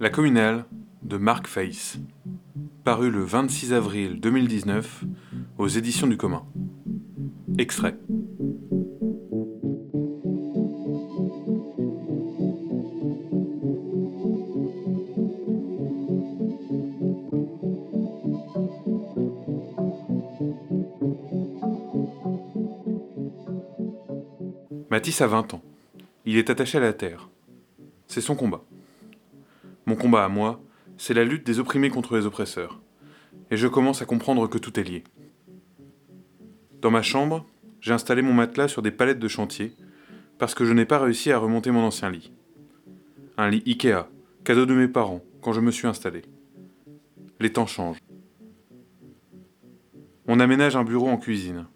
La communale de Marc Faïs, paru le 26 avril 2019 aux éditions du commun. Extrait. Matisse a 20 ans. Il est attaché à la terre. C'est son combat. Mon combat à moi, c'est la lutte des opprimés contre les oppresseurs. Et je commence à comprendre que tout est lié. Dans ma chambre, j'ai installé mon matelas sur des palettes de chantier parce que je n'ai pas réussi à remonter mon ancien lit. Un lit Ikea, cadeau de mes parents quand je me suis installé. Les temps changent. On aménage un bureau en cuisine.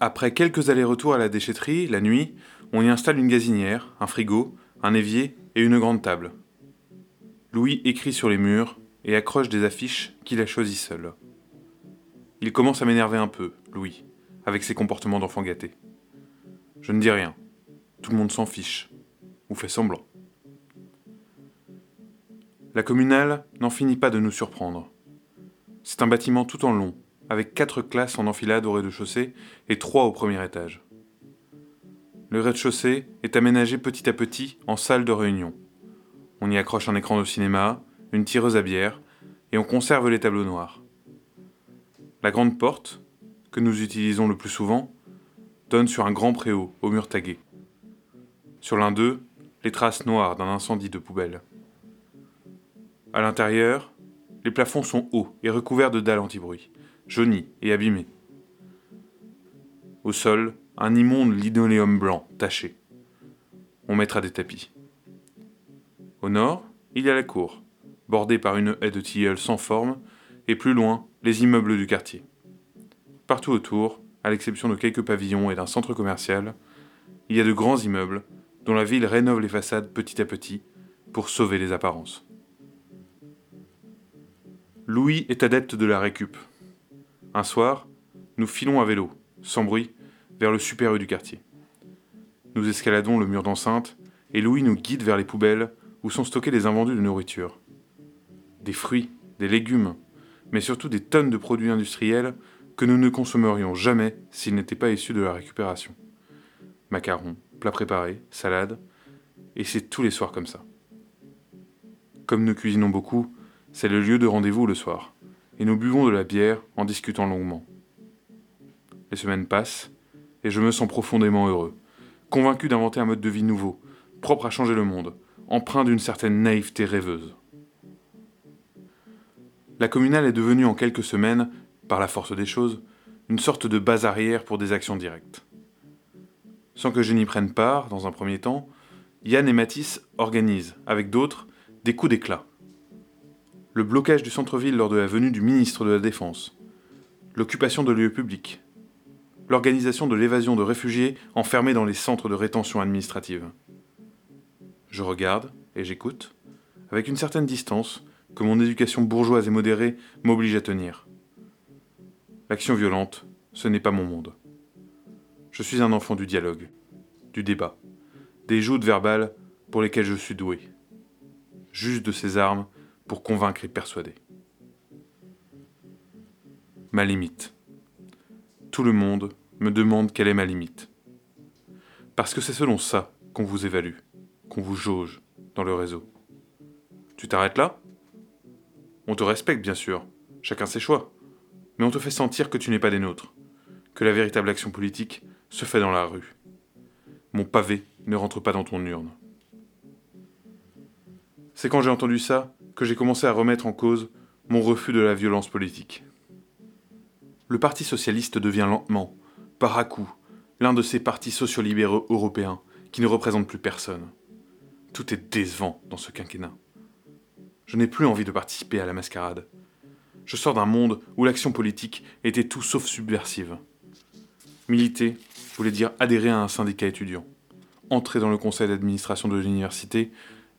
Après quelques allers-retours à la déchetterie, la nuit, on y installe une gazinière, un frigo, un évier et une grande table. Louis écrit sur les murs et accroche des affiches qu'il a choisies seul. Il commence à m'énerver un peu, Louis, avec ses comportements d'enfant gâté. Je ne dis rien. Tout le monde s'en fiche, ou fait semblant. La communale n'en finit pas de nous surprendre. C'est un bâtiment tout en long, avec quatre classes en enfilade au rez-de-chaussée et trois au premier étage. Le rez-de-chaussée est aménagé petit à petit en salle de réunion, on y accroche un écran de cinéma, une tireuse à bière, et on conserve les tableaux noirs. La grande porte, que nous utilisons le plus souvent, donne sur un grand préau au mur tagué. Sur l'un d'eux, les traces noires d'un incendie de poubelle. À l'intérieur, les plafonds sont hauts et recouverts de dalles anti-bruit, jaunis et abîmés. Au sol, un immonde linoléum blanc taché. On mettra des tapis. Au nord, il y a la cour, bordée par une haie de tilleuls sans forme, et plus loin, les immeubles du quartier. Partout autour, à l'exception de quelques pavillons et d'un centre commercial, il y a de grands immeubles dont la ville rénove les façades petit à petit pour sauver les apparences. Louis est adepte de la récup. Un soir, nous filons à vélo, sans bruit, vers le super U du quartier. Nous escaladons le mur d'enceinte et Louis nous guide vers les poubelles où sont stockés les invendus de nourriture. Des fruits, des légumes, mais surtout des tonnes de produits industriels que nous ne consommerions jamais s'ils n'étaient pas issus de la récupération. Macarons, plats préparés, salades, et c'est tous les soirs comme ça. Comme nous cuisinons beaucoup, c'est le lieu de rendez-vous le soir, et nous buvons de la bière en discutant longuement. Les semaines passent, et je me sens profondément heureux, convaincu d'inventer un mode de vie nouveau, propre à changer le monde, empreint d'une certaine naïveté rêveuse. La communale est devenue en quelques semaines, par la force des choses, une sorte de base arrière pour des actions directes. Sans que je n'y prenne part, dans un premier temps, Yann et Matisse organisent, avec d'autres, des coups d'éclat. Le blocage du centre-ville lors de la venue du ministre de la Défense, l'occupation de lieux publics, l'organisation de l'évasion de réfugiés enfermés dans les centres de rétention administrative. Je regarde et j'écoute, avec une certaine distance que mon éducation bourgeoise et modérée m'oblige à tenir. L'action violente, ce n'est pas mon monde. Je suis un enfant du dialogue, du débat, des joutes verbales pour lesquelles je suis doué. Juste de ces armes pour convaincre et persuader. Ma limite. Tout le monde me demande quelle est ma limite. Parce que c'est selon ça qu'on vous évalue qu'on vous jauge dans le réseau. Tu t'arrêtes là? On te respecte, bien sûr, chacun ses choix, mais on te fait sentir que tu n'es pas des nôtres, que la véritable action politique se fait dans la rue. Mon pavé ne rentre pas dans ton urne. C'est quand j'ai entendu ça que j'ai commencé à remettre en cause mon refus de la violence politique. Le Parti socialiste devient lentement, par l'un de ces partis sociolibéraux européens qui ne représentent plus personne. Tout est décevant dans ce quinquennat. Je n'ai plus envie de participer à la mascarade. Je sors d'un monde où l'action politique était tout sauf subversive. Militer voulait dire adhérer à un syndicat étudiant, entrer dans le conseil d'administration de l'université,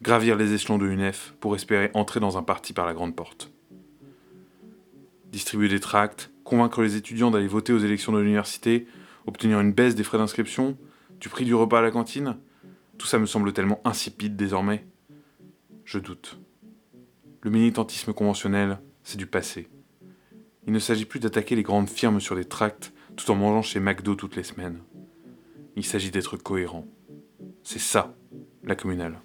gravir les échelons de l'UNEF pour espérer entrer dans un parti par la grande porte. Distribuer des tracts, convaincre les étudiants d'aller voter aux élections de l'université, obtenir une baisse des frais d'inscription, Du prix du repas à la cantine Tout ça me semble tellement insipide désormais. Je doute. Le militantisme conventionnel, c'est du passé. Il ne s'agit plus d'attaquer les grandes firmes sur des tracts tout en mangeant chez McDo toutes les semaines. Il s'agit d'être cohérent. C'est ça, la communale.